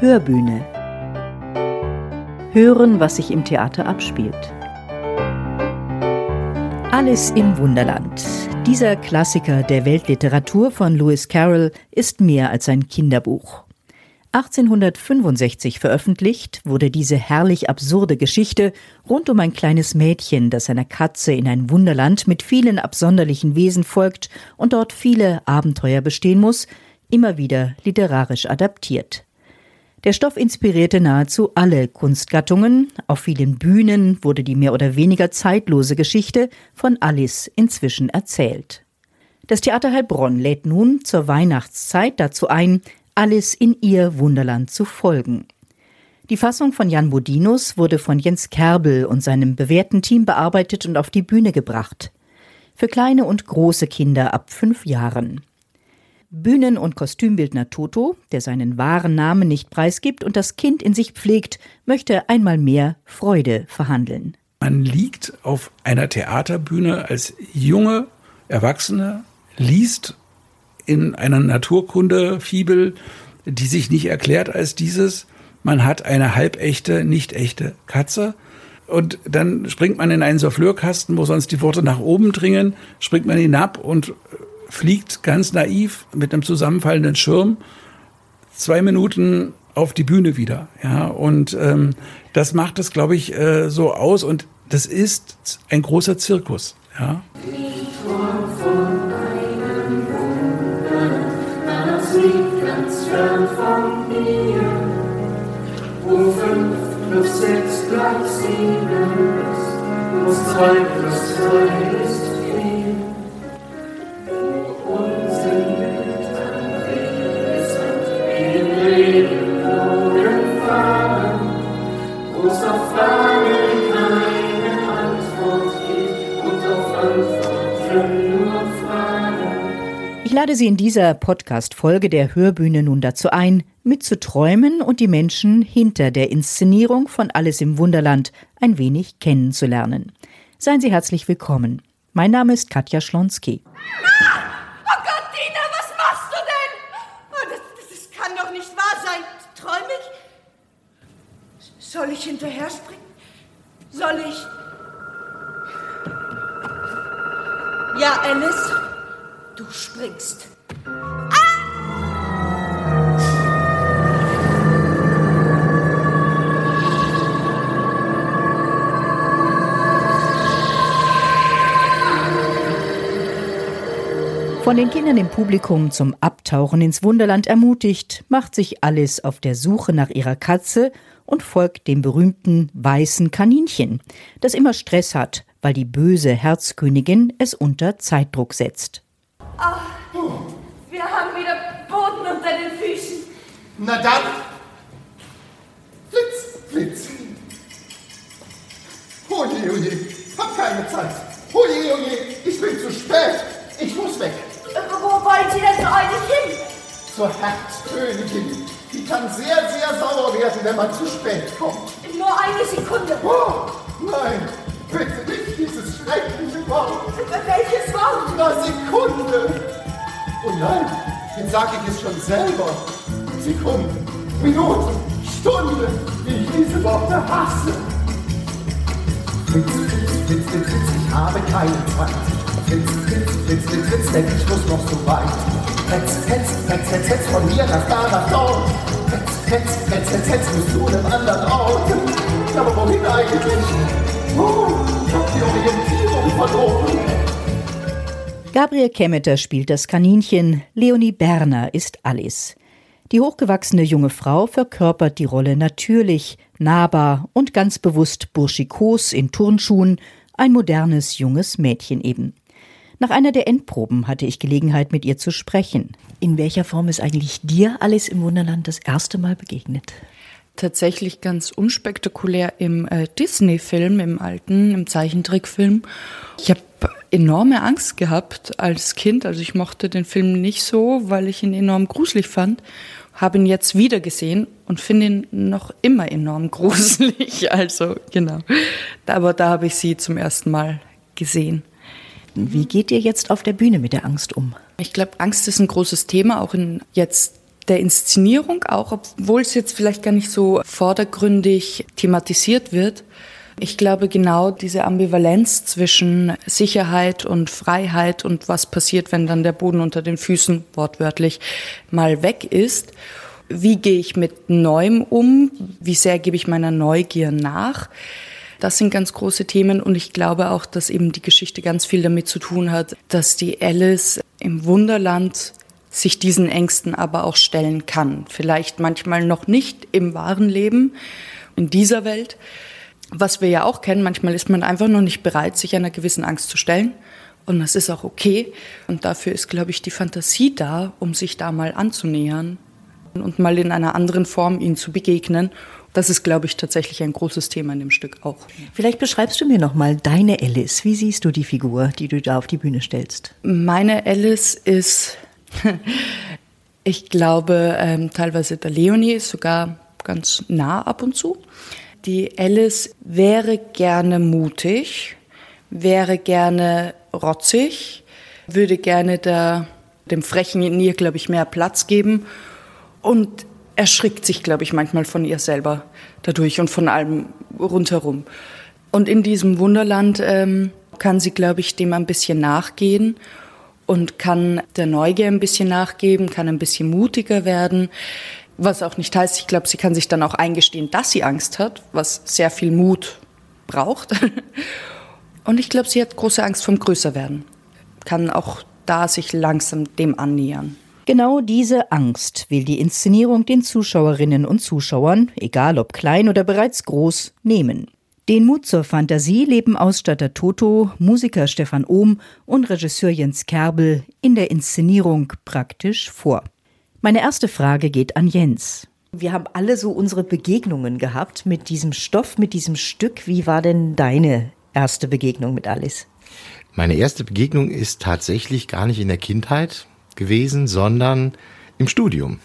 Hörbühne. Hören, was sich im Theater abspielt. Alice im Wunderland. Dieser Klassiker der Weltliteratur von Lewis Carroll ist mehr als ein Kinderbuch. 1865 veröffentlicht wurde diese herrlich absurde Geschichte rund um ein kleines Mädchen, das einer Katze in ein Wunderland mit vielen absonderlichen Wesen folgt und dort viele Abenteuer bestehen muss, immer wieder literarisch adaptiert. Der Stoff inspirierte nahezu alle Kunstgattungen. Auf vielen Bühnen wurde die mehr oder weniger zeitlose Geschichte von Alice inzwischen erzählt. Das Theater Heilbronn lädt nun zur Weihnachtszeit dazu ein, Alice in ihr Wunderland zu folgen. Die Fassung von Jan Bodinus wurde von Jens Kerbel und seinem bewährten Team bearbeitet und auf die Bühne gebracht. Für kleine und große Kinder ab fünf Jahren. Bühnen- und Kostümbildner Toto, der seinen wahren Namen nicht preisgibt und das Kind in sich pflegt, möchte einmal mehr Freude verhandeln. Man liegt auf einer Theaterbühne als junge Erwachsene, liest in einer Naturkunde-Fibel, die sich nicht erklärt als dieses. Man hat eine halbechte, nicht echte Katze. Und dann springt man in einen Souffleurkasten, wo sonst die Worte nach oben dringen, springt man hinab und fliegt ganz naiv mit einem zusammenfallenden Schirm zwei Minuten auf die Bühne wieder. Ja, und ähm, das macht es, glaube ich, äh, so aus. Und das ist ein großer Zirkus. Ja. wo fünf plus sechs gleich sieben ist, wo zwei plus zwei ist lade Sie in dieser Podcast-Folge der Hörbühne nun dazu ein, mitzuträumen und die Menschen hinter der Inszenierung von Alles im Wunderland ein wenig kennenzulernen. Seien Sie herzlich willkommen. Mein Name ist Katja Schlonski. Oh Gott, Dina, was machst du denn? Oh, das, das, das kann doch nicht wahr sein. Träum ich? Soll ich hinterher springen? Soll ich? Ja, Alice, du springst. Von den Kindern im Publikum zum Abtauchen ins Wunderland ermutigt, macht sich Alice auf der Suche nach ihrer Katze und folgt dem berühmten weißen Kaninchen, das immer Stress hat, weil die böse Herzkönigin es unter Zeitdruck setzt. Ah, wir haben wieder Boden unter den Füßen. Na dann, Flitz, Flitz. Oje, oje, hab keine Zeit. Oje, oje, ich bin zu spät. Ich muss weg. Äh, Wo wollen Sie denn so eilig hin? Zur Herzkönigin. Die kann sehr, sehr sauer werden, wenn man zu spät kommt. Nur eine Sekunde. Oh, nein, bitte nicht dieses schreckliche Wort. Na, Sekunde. Oh nein, jetzt sage ich es schon selber. Sekunden, Minuten, Stunden, wie ich diese Worte hasse. Fitz, Fitz, Fitz, Fitz, Fitz, ich habe keine Zeit. Fitz, Fitz, Fitz, Fitz, Fitz, denn ich muss noch so weit. Hetz, hetz, hetz, hetz, hetz, von hier nach da, nach dort. Hetz, hetz, hetz, hetz, hetz, musst du einem anderen Ort. Aber wohin eigentlich? Oh, ich hab die Orientierung verloren. Gabriel Kemmeter spielt das Kaninchen, Leonie Berner ist Alice. Die hochgewachsene junge Frau verkörpert die Rolle natürlich, nahbar und ganz bewusst burschikos in Turnschuhen, ein modernes junges Mädchen eben. Nach einer der Endproben hatte ich Gelegenheit, mit ihr zu sprechen. In welcher Form ist eigentlich dir Alice im Wunderland das erste Mal begegnet? tatsächlich ganz unspektakulär im äh, Disney-Film, im alten, im Zeichentrickfilm. Ich habe enorme Angst gehabt als Kind. Also ich mochte den Film nicht so, weil ich ihn enorm gruselig fand. Habe ihn jetzt wieder gesehen und finde ihn noch immer enorm gruselig. Also genau. Aber da habe ich sie zum ersten Mal gesehen. Wie geht ihr jetzt auf der Bühne mit der Angst um? Ich glaube, Angst ist ein großes Thema, auch in jetzt der Inszenierung auch, obwohl es jetzt vielleicht gar nicht so vordergründig thematisiert wird. Ich glaube, genau diese Ambivalenz zwischen Sicherheit und Freiheit und was passiert, wenn dann der Boden unter den Füßen wortwörtlich mal weg ist. Wie gehe ich mit Neuem um? Wie sehr gebe ich meiner Neugier nach? Das sind ganz große Themen und ich glaube auch, dass eben die Geschichte ganz viel damit zu tun hat, dass die Alice im Wunderland sich diesen Ängsten aber auch stellen kann. Vielleicht manchmal noch nicht im wahren Leben, in dieser Welt. Was wir ja auch kennen, manchmal ist man einfach noch nicht bereit, sich einer gewissen Angst zu stellen. Und das ist auch okay. Und dafür ist, glaube ich, die Fantasie da, um sich da mal anzunähern und mal in einer anderen Form ihnen zu begegnen. Das ist, glaube ich, tatsächlich ein großes Thema in dem Stück auch. Vielleicht beschreibst du mir noch mal deine Alice. Wie siehst du die Figur, die du da auf die Bühne stellst? Meine Alice ist, ich glaube, ähm, teilweise der Leonie ist sogar ganz nah ab und zu. Die Alice wäre gerne mutig, wäre gerne rotzig, würde gerne der, dem Frechen in ihr, glaube ich, mehr Platz geben und erschrickt sich, glaube ich, manchmal von ihr selber dadurch und von allem rundherum. Und in diesem Wunderland ähm, kann sie, glaube ich, dem ein bisschen nachgehen und kann der Neugier ein bisschen nachgeben, kann ein bisschen mutiger werden. Was auch nicht heißt, ich glaube, sie kann sich dann auch eingestehen, dass sie Angst hat, was sehr viel Mut braucht. Und ich glaube, sie hat große Angst vom Größerwerden. Kann auch da sich langsam dem annähern. Genau diese Angst will die Inszenierung den Zuschauerinnen und Zuschauern, egal ob klein oder bereits groß, nehmen. Den Mut zur Fantasie leben Ausstatter Toto, Musiker Stefan Ohm und Regisseur Jens Kerbel in der Inszenierung praktisch vor. Meine erste Frage geht an Jens. Wir haben alle so unsere Begegnungen gehabt mit diesem Stoff, mit diesem Stück. Wie war denn deine erste Begegnung mit Alice? Meine erste Begegnung ist tatsächlich gar nicht in der Kindheit gewesen, sondern im Studium.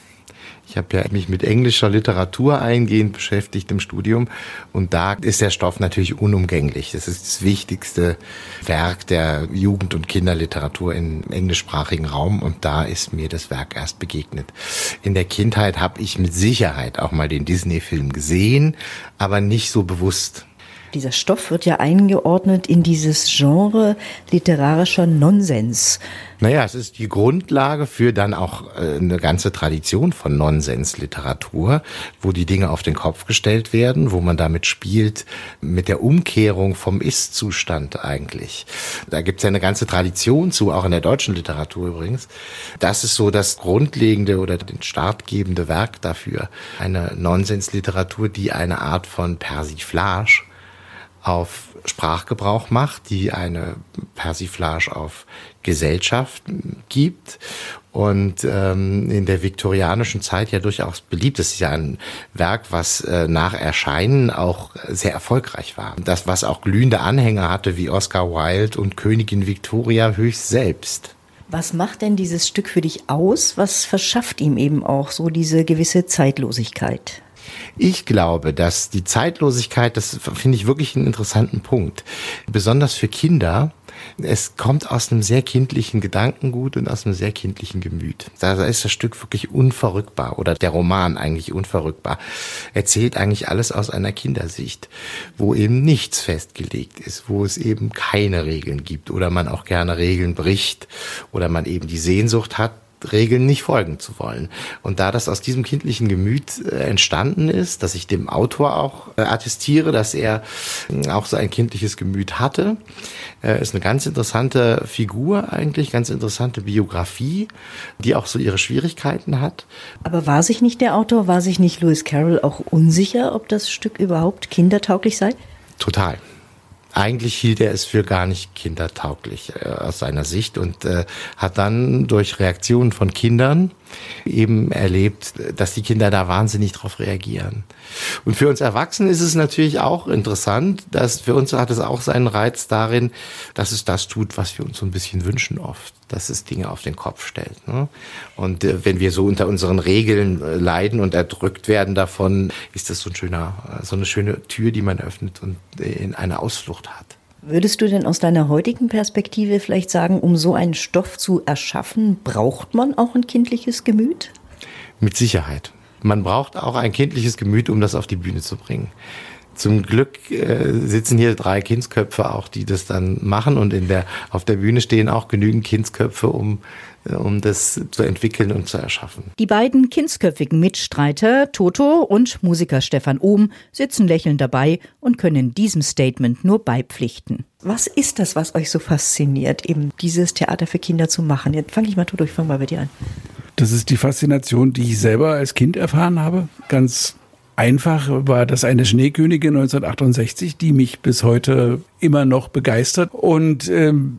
Ich habe ja mich mit englischer Literatur eingehend beschäftigt im Studium und da ist der Stoff natürlich unumgänglich. Das ist das wichtigste Werk der Jugend- und Kinderliteratur im englischsprachigen Raum und da ist mir das Werk erst begegnet. In der Kindheit habe ich mit Sicherheit auch mal den Disney-Film gesehen, aber nicht so bewusst. Dieser Stoff wird ja eingeordnet in dieses Genre literarischer Nonsens. Naja, es ist die Grundlage für dann auch äh, eine ganze Tradition von Nonsensliteratur, wo die Dinge auf den Kopf gestellt werden, wo man damit spielt, mit der Umkehrung vom Ist-Zustand eigentlich. Da gibt es ja eine ganze Tradition zu, auch in der deutschen Literatur übrigens. Das ist so das grundlegende oder den startgebende Werk dafür. Eine Nonsensliteratur, die eine Art von Persiflage auf Sprachgebrauch macht, die eine Persiflage auf Gesellschaft gibt und ähm, in der viktorianischen Zeit ja durchaus beliebt. Das ist ja ein Werk, was äh, nach Erscheinen auch sehr erfolgreich war. Das, was auch glühende Anhänger hatte, wie Oscar Wilde und Königin Victoria höchst selbst. Was macht denn dieses Stück für dich aus? Was verschafft ihm eben auch so diese gewisse Zeitlosigkeit? Ich glaube, dass die Zeitlosigkeit, das finde ich wirklich einen interessanten Punkt. Besonders für Kinder. Es kommt aus einem sehr kindlichen Gedankengut und aus einem sehr kindlichen Gemüt. Da ist das Stück wirklich unverrückbar oder der Roman eigentlich unverrückbar. Erzählt eigentlich alles aus einer Kindersicht, wo eben nichts festgelegt ist, wo es eben keine Regeln gibt oder man auch gerne Regeln bricht oder man eben die Sehnsucht hat, Regeln nicht folgen zu wollen. Und da das aus diesem kindlichen Gemüt äh, entstanden ist, dass ich dem Autor auch äh, attestiere, dass er äh, auch so ein kindliches Gemüt hatte, ist eine ganz interessante Figur eigentlich, ganz interessante Biografie, die auch so ihre Schwierigkeiten hat. Aber war sich nicht der Autor, war sich nicht Lewis Carroll auch unsicher, ob das Stück überhaupt kindertauglich sei? Total eigentlich hielt er es für gar nicht kindertauglich äh, aus seiner Sicht und äh, hat dann durch Reaktionen von Kindern eben erlebt, dass die Kinder da wahnsinnig drauf reagieren. Und für uns Erwachsene ist es natürlich auch interessant, dass für uns hat es auch seinen Reiz darin, dass es das tut, was wir uns so ein bisschen wünschen oft, dass es Dinge auf den Kopf stellt. Ne? Und äh, wenn wir so unter unseren Regeln äh, leiden und erdrückt werden davon, ist das so ein schöner, so eine schöne Tür, die man öffnet und in eine Ausflucht hat. Würdest du denn aus deiner heutigen Perspektive vielleicht sagen, um so einen Stoff zu erschaffen, braucht man auch ein kindliches Gemüt? Mit Sicherheit. Man braucht auch ein kindliches Gemüt, um das auf die Bühne zu bringen. Zum Glück äh, sitzen hier drei Kindsköpfe auch, die das dann machen und in der, auf der Bühne stehen auch genügend Kindsköpfe, um, um das zu entwickeln und zu erschaffen. Die beiden kindsköpfigen Mitstreiter, Toto und Musiker Stefan Ohm, sitzen lächelnd dabei und können diesem Statement nur beipflichten. Was ist das, was euch so fasziniert, eben dieses Theater für Kinder zu machen? Jetzt fange ich mal, Toto, ich fange mal bei dir an. Das ist die Faszination, die ich selber als Kind erfahren habe. Ganz einfach war das eine Schneekönigin 1968, die mich bis heute immer noch begeistert. Und ähm,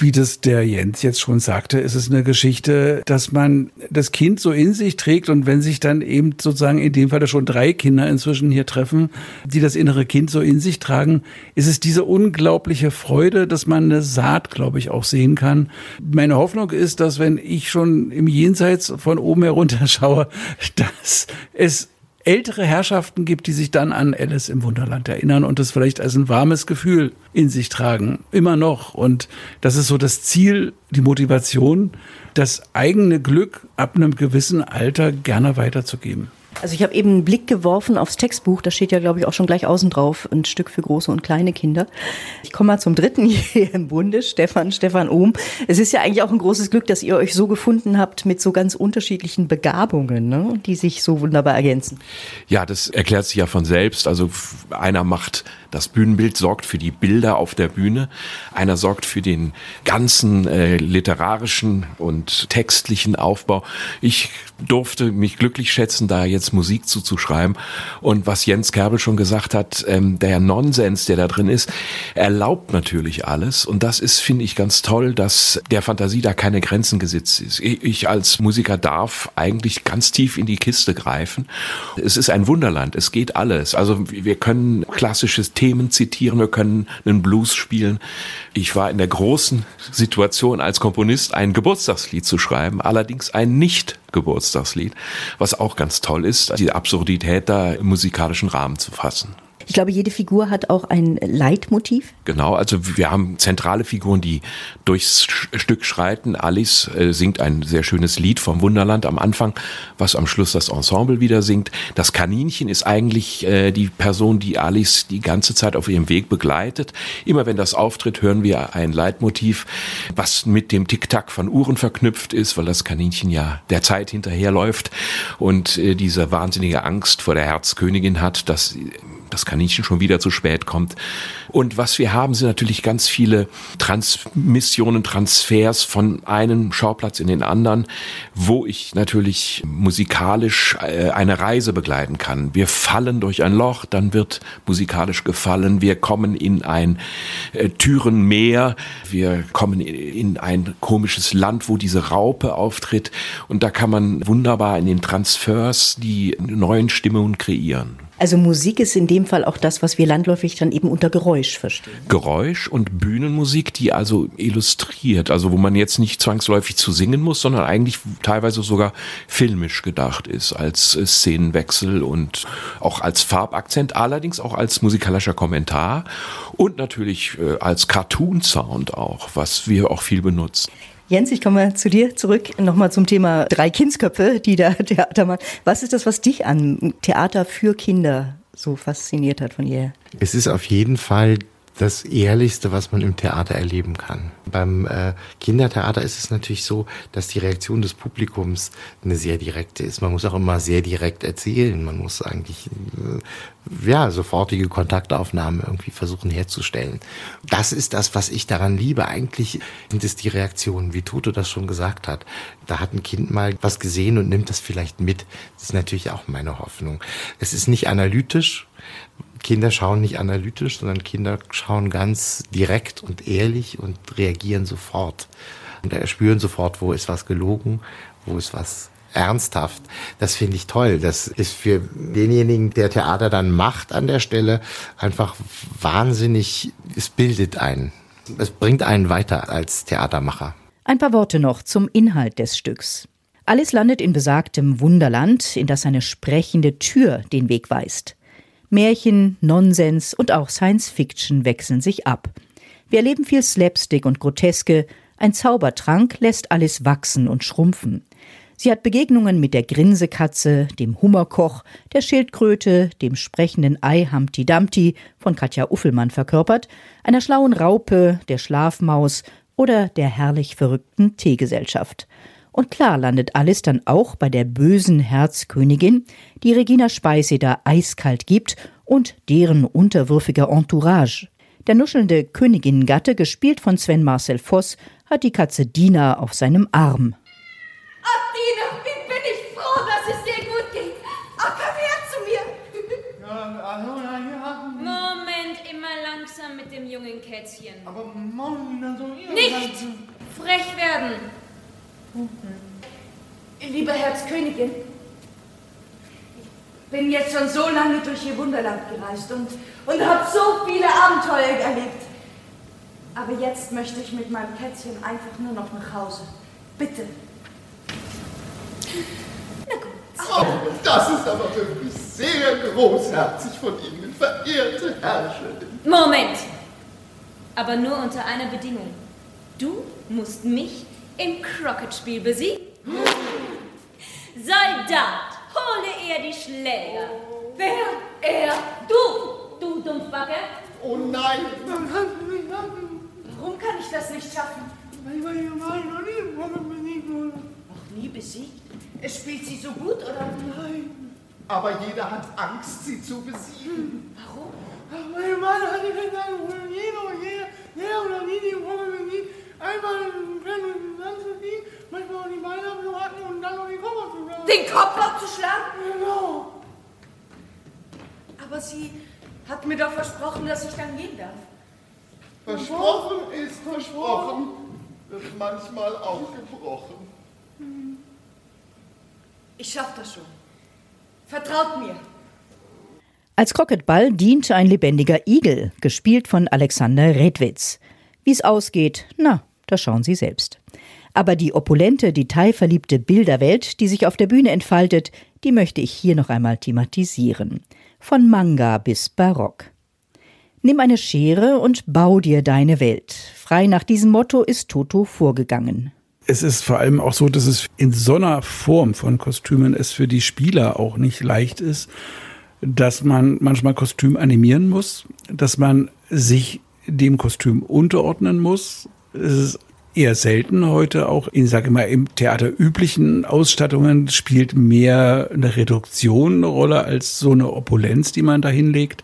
wie das der Jens jetzt schon sagte, ist es eine Geschichte, dass man das Kind so in sich trägt und wenn sich dann eben sozusagen in dem Fall schon drei Kinder inzwischen hier treffen, die das innere Kind so in sich tragen, ist es diese unglaubliche Freude, dass man eine Saat, glaube ich, auch sehen kann. Meine Hoffnung ist, dass wenn ich schon im Jenseits von oben herunter schaue, dass es ältere Herrschaften gibt, die sich dann an Alice im Wunderland erinnern und das vielleicht als ein warmes Gefühl in sich tragen. Immer noch. Und das ist so das Ziel, die Motivation, das eigene Glück ab einem gewissen Alter gerne weiterzugeben. Also ich habe eben einen Blick geworfen aufs Textbuch, da steht ja, glaube ich, auch schon gleich außen drauf, ein Stück für große und kleine Kinder. Ich komme mal zum dritten hier im Bunde, Stefan, Stefan Ohm. Es ist ja eigentlich auch ein großes Glück, dass ihr euch so gefunden habt mit so ganz unterschiedlichen Begabungen, ne? die sich so wunderbar ergänzen. Ja, das erklärt sich ja von selbst. Also einer macht das Bühnenbild, sorgt für die Bilder auf der Bühne, einer sorgt für den ganzen äh, literarischen und textlichen Aufbau. Ich durfte mich glücklich schätzen, da jetzt Musik zuzuschreiben. Und was Jens Kerbel schon gesagt hat, ähm, der Nonsens, der da drin ist, erlaubt natürlich alles. Und das ist, finde ich, ganz toll, dass der Fantasie da keine Grenzen gesetzt ist. Ich als Musiker darf eigentlich ganz tief in die Kiste greifen. Es ist ein Wunderland, es geht alles. Also wir können klassisches Themen zitieren, wir können einen Blues spielen. Ich war in der großen Situation als Komponist, ein Geburtstagslied zu schreiben, allerdings ein nicht Geburtstagslied, was auch ganz toll ist, die Absurdität da im musikalischen Rahmen zu fassen. Ich glaube, jede Figur hat auch ein Leitmotiv. Genau, also wir haben zentrale Figuren, die durchs Stück schreiten. Alice äh, singt ein sehr schönes Lied vom Wunderland am Anfang, was am Schluss das Ensemble wieder singt. Das Kaninchen ist eigentlich äh, die Person, die Alice die ganze Zeit auf ihrem Weg begleitet. Immer wenn das auftritt, hören wir ein Leitmotiv, was mit dem Tick-Tack von Uhren verknüpft ist, weil das Kaninchen ja der Zeit hinterherläuft und äh, diese wahnsinnige Angst vor der Herzkönigin hat, dass das Kaninchen schon wieder zu spät kommt. Und was wir haben, sind natürlich ganz viele Transmissionen, Transfers von einem Schauplatz in den anderen, wo ich natürlich musikalisch äh, eine Reise begleiten kann. Wir fallen durch ein Loch, dann wird musikalisch gefallen. Wir kommen in ein äh, Türenmeer. Wir kommen in ein komisches Land, wo diese Raupe auftritt. Und da kann man wunderbar in den Transfers die neuen Stimmungen kreieren. Also Musik ist in dem Fall auch das, was wir landläufig dann eben unter Geräusch verstehen. Geräusch und Bühnenmusik, die also illustriert, also wo man jetzt nicht zwangsläufig zu singen muss, sondern eigentlich teilweise sogar filmisch gedacht ist, als Szenenwechsel und auch als Farbakzent, allerdings auch als musikalischer Kommentar und natürlich äh, als Cartoon-Sound auch, was wir auch viel benutzen. Jens, ich komme zu dir zurück. Nochmal zum Thema drei Kindsköpfe, die da Theater machen. Was ist das, was dich an Theater für Kinder so fasziniert hat von ihr? Es ist auf jeden Fall das Ehrlichste, was man im Theater erleben kann. Beim äh, Kindertheater ist es natürlich so, dass die Reaktion des Publikums eine sehr direkte ist. Man muss auch immer sehr direkt erzählen. Man muss eigentlich äh, ja sofortige Kontaktaufnahmen irgendwie versuchen herzustellen. Das ist das, was ich daran liebe. Eigentlich sind es die Reaktionen, wie Toto das schon gesagt hat. Da hat ein Kind mal was gesehen und nimmt das vielleicht mit. Das ist natürlich auch meine Hoffnung. Es ist nicht analytisch, Kinder schauen nicht analytisch, sondern Kinder schauen ganz direkt und ehrlich und reagieren sofort. Und spüren sofort, wo ist was gelogen, wo ist was ernsthaft. Das finde ich toll. Das ist für denjenigen, der Theater dann macht an der Stelle, einfach wahnsinnig, es bildet einen. Es bringt einen weiter als Theatermacher. Ein paar Worte noch zum Inhalt des Stücks. Alles landet in besagtem Wunderland, in das eine sprechende Tür den Weg weist. Märchen, Nonsens und auch Science Fiction wechseln sich ab. Wir erleben viel Slapstick und Groteske, ein Zaubertrank lässt alles wachsen und schrumpfen. Sie hat Begegnungen mit der Grinsekatze, dem Hummerkoch, der Schildkröte, dem sprechenden Ei Humpty Dumpty von Katja Uffelmann verkörpert, einer schlauen Raupe, der Schlafmaus oder der herrlich verrückten Teegesellschaft. Und klar landet alles dann auch bei der bösen Herzkönigin, die Regina Speiseder eiskalt gibt und deren unterwürfiger Entourage. Der nuschelnde Königinnengatte, gespielt von Sven Marcel Voss, hat die Katze Dina auf seinem Arm. Ach, Dina, wie bin ich froh, dass es dir gut geht. Ach, komm her zu mir. Moment, immer langsam mit dem jungen Kätzchen. Aber Mann, also ihr Nicht frech werden. Liebe Herzkönigin, ich bin jetzt schon so lange durch Ihr Wunderland gereist und, und habe so viele Abenteuer erlebt. Aber jetzt möchte ich mit meinem Kätzchen einfach nur noch nach Hause. Bitte. Oh, das ist aber wirklich sehr großherzig von Ihnen, verehrte Herrscherin. Moment. Aber nur unter einer Bedingung. Du musst mich im Crockett-Spiel besiegen. Soldat, hole er die Schläger. Wer? Er. Du, du Dumpfbacke. Oh nein! Warum kann ich das nicht schaffen? Noch nie besiegt? Es spielt sie so gut, oder? Nein. Aber jeder hat Angst, sie zu besiegen. Warum? Mein Mann hat Kinder und jeder jeder, der oder die, die Woche besiegt, einmal im Land zu ziehen, manchmal auch die Beine abzuhacken und dann noch den Kopf abzuschlagen. Den Kopf abzuschlagen? Genau. Aber sie hat mir doch versprochen, dass ich dann gehen darf. Versprochen ist versprochen, wird manchmal auch gebrochen. Ich schaff das schon. Vertraut mir. Als Krocketball dient ein lebendiger Igel, gespielt von Alexander Redwitz. Wie es ausgeht, na, da schauen Sie selbst. Aber die opulente, detailverliebte Bilderwelt, die sich auf der Bühne entfaltet, die möchte ich hier noch einmal thematisieren. Von Manga bis Barock. Nimm eine Schere und bau dir deine Welt. Frei nach diesem Motto ist Toto vorgegangen. Es ist vor allem auch so, dass es in so einer Form von Kostümen es für die Spieler auch nicht leicht ist, dass man manchmal Kostüm animieren muss, dass man sich dem Kostüm unterordnen muss. Es ist eher selten heute auch, ich sage mal, im Theater üblichen Ausstattungen spielt mehr eine Reduktion eine Rolle als so eine Opulenz, die man da hinlegt.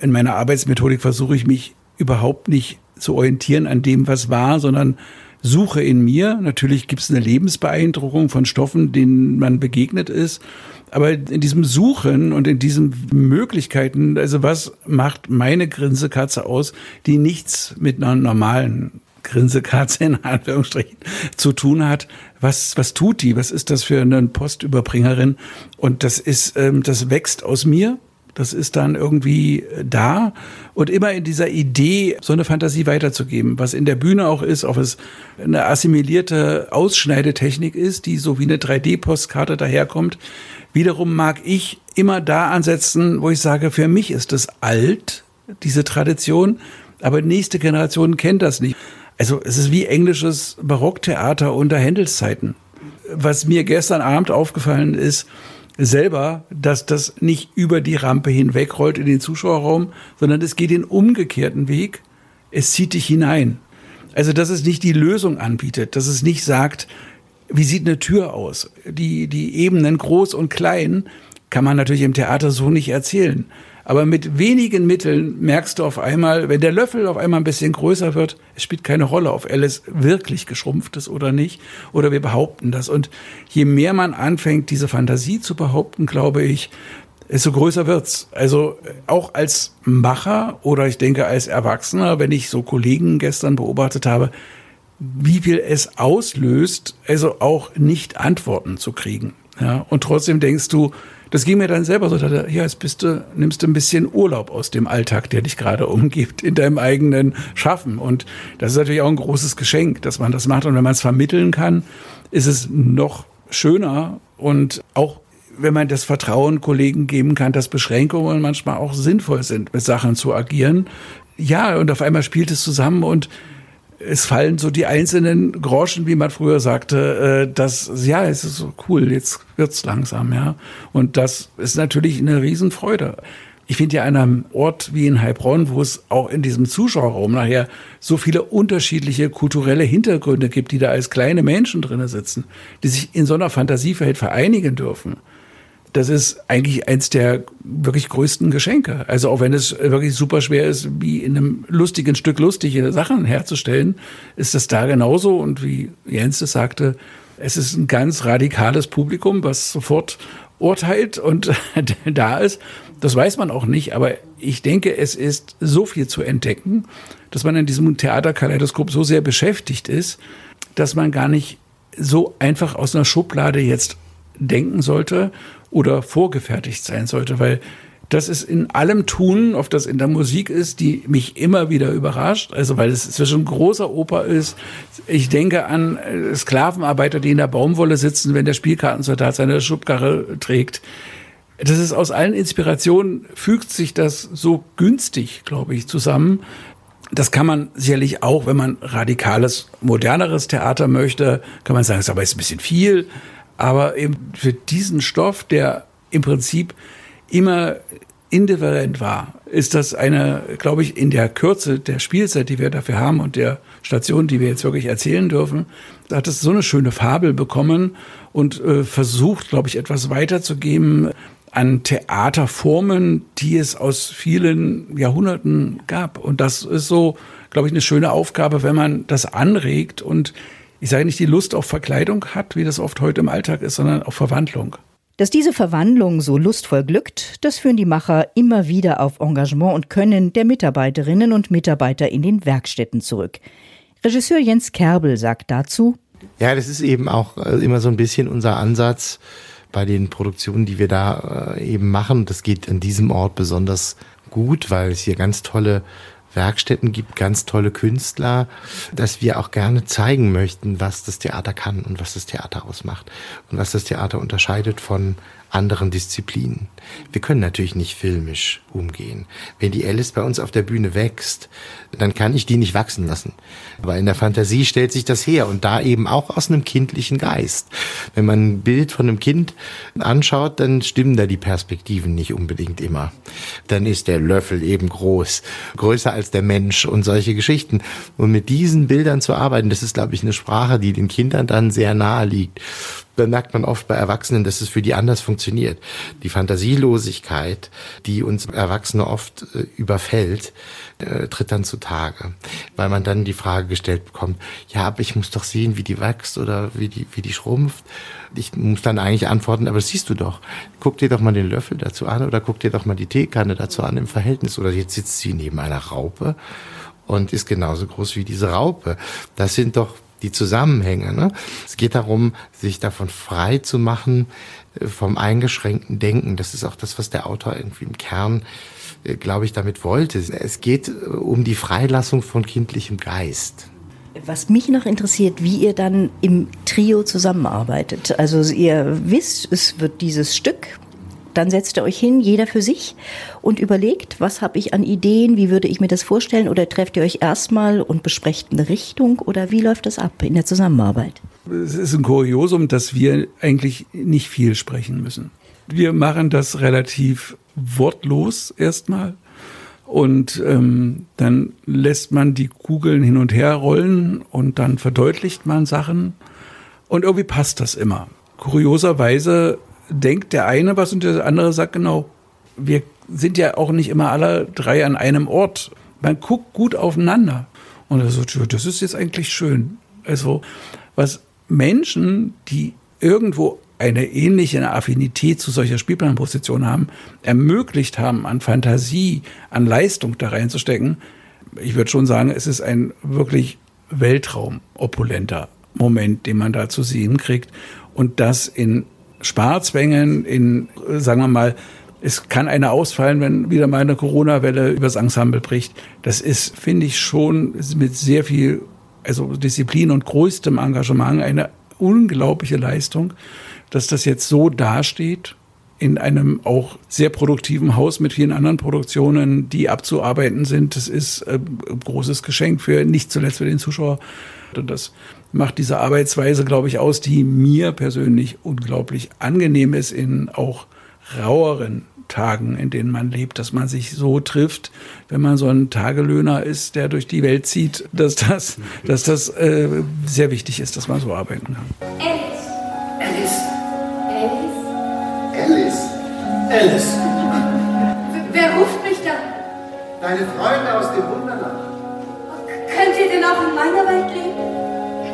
In meiner Arbeitsmethodik versuche ich mich überhaupt nicht zu orientieren an dem, was war, sondern suche in mir. Natürlich gibt es eine Lebensbeeindruckung von Stoffen, denen man begegnet ist. Aber in diesem Suchen und in diesen Möglichkeiten, also was macht meine Grinsekatze aus, die nichts mit einer normalen Grinsekatze in Anführungsstrichen zu tun hat. Was, was tut die? Was ist das für eine Postüberbringerin? Und das ist, ähm, das wächst aus mir. Das ist dann irgendwie da und immer in dieser Idee, so eine Fantasie weiterzugeben, was in der Bühne auch ist, ob es eine assimilierte Ausschneidetechnik ist, die so wie eine 3D-Postkarte daherkommt. Wiederum mag ich immer da ansetzen, wo ich sage, für mich ist das alt, diese Tradition, aber nächste Generation kennt das nicht. Also es ist wie englisches Barocktheater unter Händels Zeiten. Was mir gestern Abend aufgefallen ist, selber, dass das nicht über die Rampe hinwegrollt in den Zuschauerraum, sondern es geht den umgekehrten Weg. Es zieht dich hinein. Also, dass es nicht die Lösung anbietet, dass es nicht sagt, wie sieht eine Tür aus? Die, die Ebenen groß und klein kann man natürlich im Theater so nicht erzählen. Aber mit wenigen Mitteln merkst du auf einmal, wenn der Löffel auf einmal ein bisschen größer wird, es spielt keine Rolle, ob Alice wirklich geschrumpft ist oder nicht. Oder wir behaupten das. Und je mehr man anfängt, diese Fantasie zu behaupten, glaube ich, desto größer wird's. Also auch als Macher oder ich denke als Erwachsener, wenn ich so Kollegen gestern beobachtet habe, wie viel es auslöst, also auch nicht Antworten zu kriegen. Ja, und trotzdem denkst du, das ging mir dann selber so, ja, jetzt bist du, nimmst du ein bisschen Urlaub aus dem Alltag, der dich gerade umgibt, in deinem eigenen Schaffen. Und das ist natürlich auch ein großes Geschenk, dass man das macht. Und wenn man es vermitteln kann, ist es noch schöner und auch wenn man das Vertrauen Kollegen geben kann, dass Beschränkungen manchmal auch sinnvoll sind, mit Sachen zu agieren. Ja, und auf einmal spielt es zusammen und es fallen so die einzelnen Groschen, wie man früher sagte, äh, dass, ja, es ist so cool, jetzt wird's langsam, ja. Und das ist natürlich eine Riesenfreude. Ich finde ja an einem Ort wie in Heilbronn, wo es auch in diesem Zuschauerraum nachher so viele unterschiedliche kulturelle Hintergründe gibt, die da als kleine Menschen drinnen sitzen, die sich in so einer Fantasiewelt vereinigen dürfen das ist eigentlich eins der wirklich größten Geschenke. Also auch wenn es wirklich super schwer ist, wie in einem lustigen Stück lustige Sachen herzustellen, ist das da genauso. Und wie Jens es sagte, es ist ein ganz radikales Publikum, was sofort urteilt und da ist. Das weiß man auch nicht, aber ich denke, es ist so viel zu entdecken, dass man in diesem Theaterkaleidoskop so sehr beschäftigt ist, dass man gar nicht so einfach aus einer Schublade jetzt denken sollte oder vorgefertigt sein sollte, weil das ist in allem Tun, ob das in der Musik ist, die mich immer wieder überrascht. Also weil es zwischen großer Oper ist. Ich denke an äh, Sklavenarbeiter, die in der Baumwolle sitzen, wenn der Spielkartensoldat seine Schubkarre trägt. Das ist aus allen Inspirationen fügt sich das so günstig, glaube ich, zusammen. Das kann man sicherlich auch, wenn man radikales, moderneres Theater möchte, kann man sagen, es ist aber jetzt ein bisschen viel. Aber eben für diesen Stoff, der im Prinzip immer indifferent war, ist das eine, glaube ich, in der Kürze der Spielzeit, die wir dafür haben und der Station, die wir jetzt wirklich erzählen dürfen, hat es so eine schöne Fabel bekommen und äh, versucht, glaube ich, etwas weiterzugeben an Theaterformen, die es aus vielen Jahrhunderten gab. Und das ist so, glaube ich, eine schöne Aufgabe, wenn man das anregt und ich sage nicht, die Lust auf Verkleidung hat, wie das oft heute im Alltag ist, sondern auf Verwandlung. Dass diese Verwandlung so lustvoll glückt, das führen die Macher immer wieder auf Engagement und Können der Mitarbeiterinnen und Mitarbeiter in den Werkstätten zurück. Regisseur Jens Kerbel sagt dazu, ja, das ist eben auch äh, immer so ein bisschen unser Ansatz bei den Produktionen, die wir da äh, eben machen. Das geht an diesem Ort besonders gut, weil es hier ganz tolle Werkstätten gibt, ganz tolle Künstler, dass wir auch gerne zeigen möchten, was das Theater kann und was das Theater ausmacht. Und was das Theater unterscheidet von anderen Disziplinen. Wir können natürlich nicht filmisch umgehen. Wenn die Alice bei uns auf der Bühne wächst, dann kann ich die nicht wachsen lassen. Aber in der Fantasie stellt sich das her und da eben auch aus einem kindlichen Geist. Wenn man ein Bild von einem Kind anschaut, dann stimmen da die Perspektiven nicht unbedingt immer. Dann ist der Löffel eben groß, größer als der Mensch und solche Geschichten. Und mit diesen Bildern zu arbeiten, das ist, glaube ich, eine Sprache, die den Kindern dann sehr nahe liegt bemerkt man oft bei Erwachsenen, dass es für die anders funktioniert. Die Fantasielosigkeit, die uns Erwachsene oft äh, überfällt, äh, tritt dann zutage, weil man dann die Frage gestellt bekommt, ja, aber ich muss doch sehen, wie die wächst oder wie die, wie die schrumpft. Ich muss dann eigentlich antworten, aber das siehst du doch. Guck dir doch mal den Löffel dazu an oder guck dir doch mal die Teekanne dazu an im Verhältnis oder jetzt sitzt sie neben einer Raupe und ist genauso groß wie diese Raupe. Das sind doch die Zusammenhänge. Ne? Es geht darum, sich davon frei zu machen äh, vom eingeschränkten Denken. Das ist auch das, was der Autor irgendwie im Kern, äh, glaube ich, damit wollte. Es geht äh, um die Freilassung von kindlichem Geist. Was mich noch interessiert, wie ihr dann im Trio zusammenarbeitet. Also ihr wisst, es wird dieses Stück dann setzt ihr euch hin, jeder für sich, und überlegt, was habe ich an Ideen, wie würde ich mir das vorstellen, oder trefft ihr euch erstmal und besprecht eine Richtung, oder wie läuft das ab in der Zusammenarbeit? Es ist ein Kuriosum, dass wir eigentlich nicht viel sprechen müssen. Wir machen das relativ wortlos erstmal. Und ähm, dann lässt man die Kugeln hin und her rollen und dann verdeutlicht man Sachen. Und irgendwie passt das immer. Kurioserweise denkt der eine was und der andere sagt genau, wir sind ja auch nicht immer alle drei an einem Ort. Man guckt gut aufeinander. Und er so, das ist jetzt eigentlich schön. Also, was Menschen, die irgendwo eine ähnliche Affinität zu solcher Spielplanposition haben, ermöglicht haben, an Fantasie, an Leistung da reinzustecken. Ich würde schon sagen, es ist ein wirklich Weltraum-opulenter Moment, den man da zu sehen kriegt. Und das in Sparzwängen, in, sagen wir mal, es kann einer ausfallen, wenn wieder mal eine Corona-Welle übers Ensemble bricht. Das ist, finde ich, schon mit sehr viel, also Disziplin und größtem Engagement eine unglaubliche Leistung, dass das jetzt so dasteht. in einem auch sehr produktiven Haus mit vielen anderen Produktionen, die abzuarbeiten sind. Das ist äh, ein großes Geschenk für nicht zuletzt für den Zuschauer. Und das macht diese Arbeitsweise, glaube ich, aus, die mir persönlich unglaublich angenehm ist in auch raueren Tagen, in denen man lebt, dass man sich so trifft, wenn man so ein Tagelöhner ist, der durch die Welt zieht, dass das, dass das äh, sehr wichtig ist, dass man so arbeiten kann. Alice. Alice. Alice. Alice. Alice. Wer ruft mich da? Deine Freunde aus dem Wunderland. Könnt ihr denn auch in meiner Welt leben?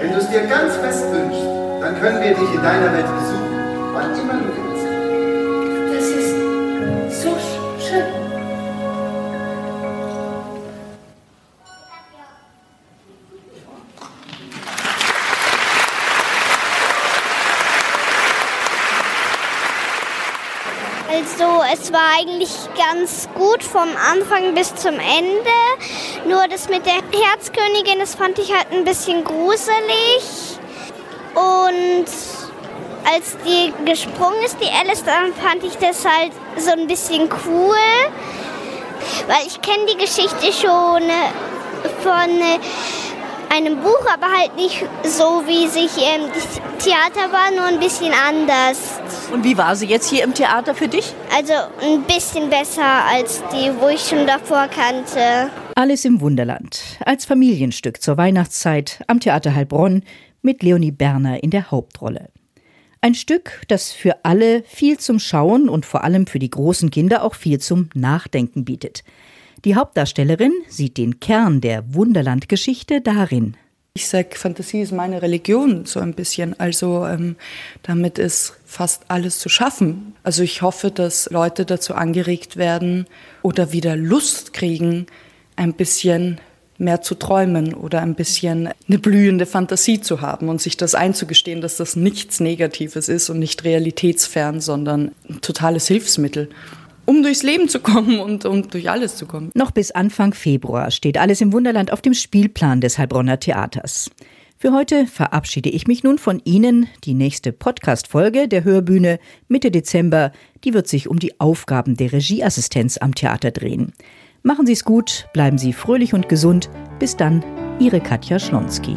Wenn du es dir ganz fest wünschst, dann können wir dich in deiner Welt besuchen, wann immer du willst. Das ist so sch- schön. Also es war eigentlich ganz gut vom Anfang bis zum Ende. Nur das mit der Herzkönigin, das fand ich halt ein bisschen gruselig. Und als die gesprungen ist, die Alice, dann fand ich das halt so ein bisschen cool. Weil ich kenne die Geschichte schon äh, von äh, einem Buch, aber halt nicht so, wie sich ähm, das Theater war, nur ein bisschen anders. Und wie war sie jetzt hier im Theater für dich? Also ein bisschen besser als die, wo ich schon davor kannte. Alice im Wunderland als Familienstück zur Weihnachtszeit am Theater Heilbronn mit Leonie Berner in der Hauptrolle. Ein Stück, das für alle viel zum Schauen und vor allem für die großen Kinder auch viel zum Nachdenken bietet. Die Hauptdarstellerin sieht den Kern der Wunderlandgeschichte darin. Ich sage, Fantasie ist meine Religion so ein bisschen. Also ähm, damit ist fast alles zu schaffen. Also ich hoffe, dass Leute dazu angeregt werden oder wieder Lust kriegen, ein bisschen mehr zu träumen oder ein bisschen eine blühende Fantasie zu haben und sich das einzugestehen, dass das nichts Negatives ist und nicht realitätsfern, sondern ein totales Hilfsmittel um durchs Leben zu kommen und um durch alles zu kommen. Noch bis Anfang Februar steht alles im Wunderland auf dem Spielplan des Heilbronner Theaters. Für heute verabschiede ich mich nun von Ihnen. Die nächste Podcast-Folge der Hörbühne Mitte Dezember, die wird sich um die Aufgaben der Regieassistenz am Theater drehen. Machen Sie es gut, bleiben Sie fröhlich und gesund. Bis dann, Ihre Katja Schlonski.